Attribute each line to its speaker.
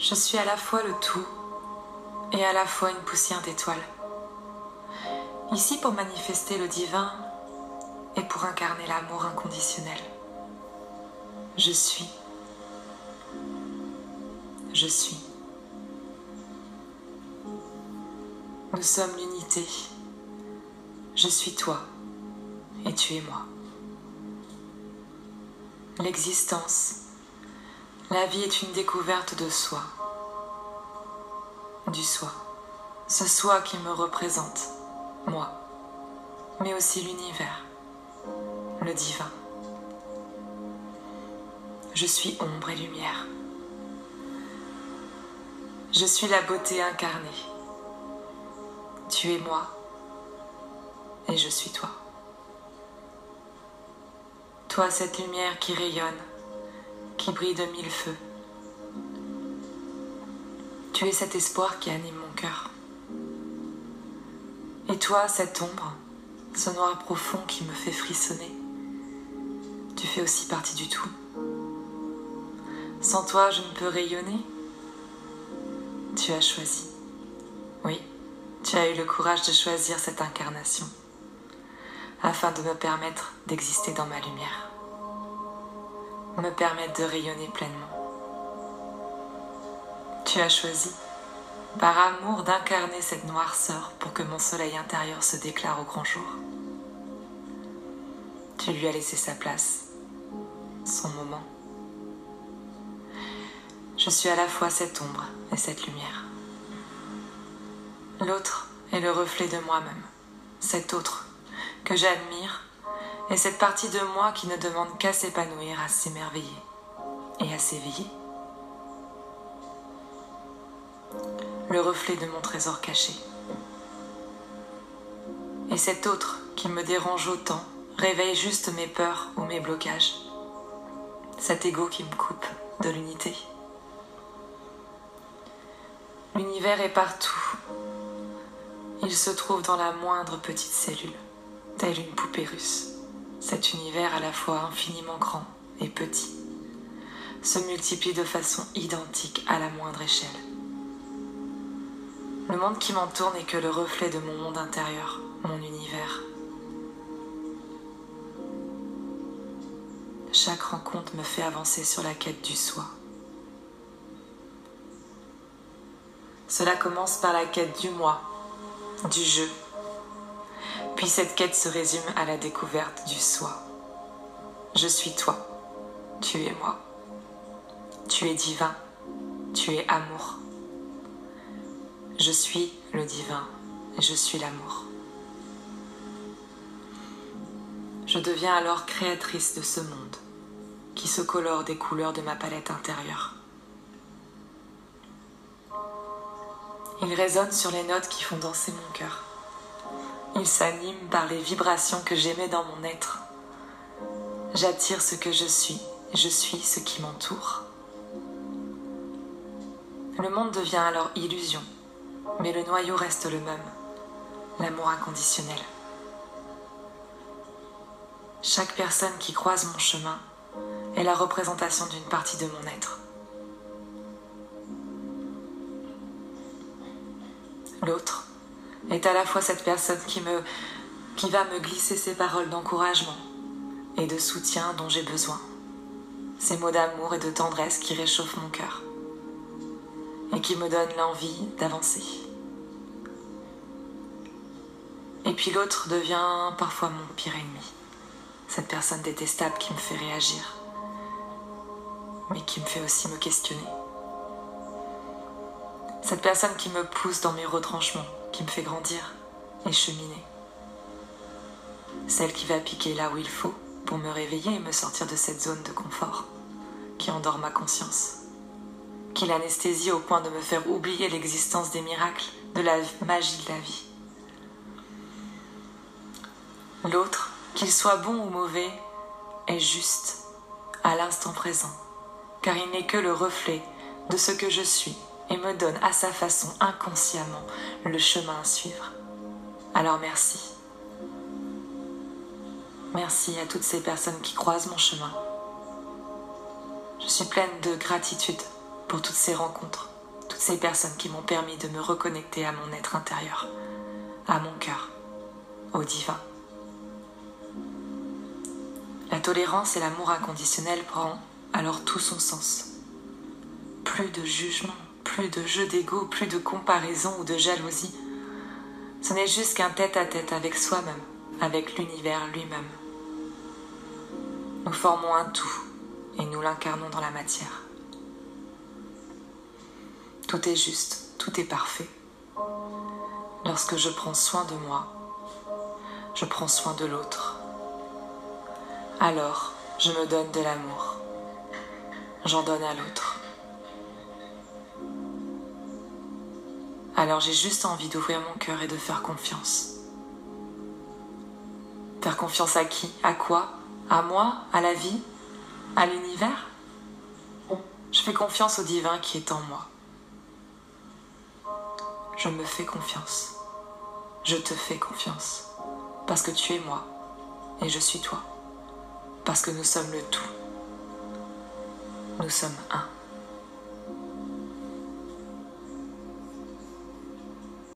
Speaker 1: Je suis à la fois le tout et à la fois une poussière d'étoiles. Ici pour manifester le divin et pour incarner l'amour inconditionnel. Je suis. Je suis. Nous sommes l'unité. Je suis toi et tu es moi. L'existence, la vie est une découverte de soi, du soi, ce soi qui me représente, moi, mais aussi l'univers, le divin. Je suis ombre et lumière. Je suis la beauté incarnée. Tu es moi et je suis toi. Toi, cette lumière qui rayonne, qui brille de mille feux. Tu es cet espoir qui anime mon cœur. Et toi, cette ombre, ce noir profond qui me fait frissonner, tu fais aussi partie du tout. Sans toi, je ne peux rayonner. Tu as choisi. Oui, tu as eu le courage de choisir cette incarnation afin de me permettre d'exister dans ma lumière, me permettre de rayonner pleinement. Tu as choisi, par amour, d'incarner cette noirceur pour que mon soleil intérieur se déclare au grand jour. Tu lui as laissé sa place, son moment. Je suis à la fois cette ombre et cette lumière. L'autre est le reflet de moi-même, cet autre que j'admire est cette partie de moi qui ne demande qu'à s'épanouir, à s'émerveiller et à s'éveiller. Le reflet de mon trésor caché. Et cet autre qui me dérange autant réveille juste mes peurs ou mes blocages. Cet ego qui me coupe de l'unité. L'univers est partout. Il se trouve dans la moindre petite cellule telle une poupée russe. Cet univers à la fois infiniment grand et petit se multiplie de façon identique à la moindre échelle. Le monde qui m'entoure n'est que le reflet de mon monde intérieur, mon univers. Chaque rencontre me fait avancer sur la quête du soi. Cela commence par la quête du moi, du jeu, puis cette quête se résume à la découverte du soi. Je suis toi, tu es moi. Tu es divin, tu es amour. Je suis le divin, je suis l'amour. Je deviens alors créatrice de ce monde qui se colore des couleurs de ma palette intérieure. Il résonne sur les notes qui font danser mon cœur. Il s'anime par les vibrations que j'émets dans mon être. J'attire ce que je suis, je suis ce qui m'entoure. Le monde devient alors illusion, mais le noyau reste le même, l'amour inconditionnel. Chaque personne qui croise mon chemin est la représentation d'une partie de mon être. L'autre est à la fois cette personne qui, va me glisser ces paroles d'encouragement et de soutien dont j'ai besoin, ces mots d'amour et de tendresse qui réchauffent mon cœur et qui me donnent l'envie d'avancer. Et puis l'autre devient parfois mon pire ennemi, cette personne détestable qui me fait réagir, mais qui me fait aussi me questionner. Cette personne qui me pousse dans mes retranchements, qui me fait grandir et cheminer. Celle qui va piquer là où il faut pour me réveiller et me sortir de cette zone de confort qui endort ma conscience, qui l'anesthésie au point de me faire oublier l'existence des miracles, de la magie de la vie. L'autre, qu'il soit bon ou mauvais, est juste à l'instant présent, car il n'est que le reflet de ce que je suis et me donne à sa façon inconsciemment le chemin à suivre. Alors merci. Merci à toutes ces personnes qui croisent mon chemin. Je suis pleine de gratitude pour toutes ces rencontres toutes ces personnes qui m'ont permis de me reconnecter à mon être intérieur, à mon cœur, au divin. La tolérance et l'amour inconditionnel prend alors tout son sens. Plus de jugement, plus de jeu d'ego, plus de comparaison ou de jalousie. Ce n'est juste qu'un tête-à-tête avec soi-même, avec l'univers lui-même. Nous formons un tout et nous l'incarnons dans la matière. Tout est juste, tout est parfait. Lorsque je prends soin de moi, je prends soin de l'autre. Alors, je me donne de l'amour. J'en donne à l'autre. Alors j'ai juste envie d'ouvrir mon cœur et de faire confiance. Faire confiance à qui? À quoi? À moi? À la vie? À l'univers? Je fais confiance au divin qui est en moi. Je me fais confiance. Je te fais confiance. Parce que tu es moi et je suis toi. Parce que nous sommes le tout. Nous sommes un.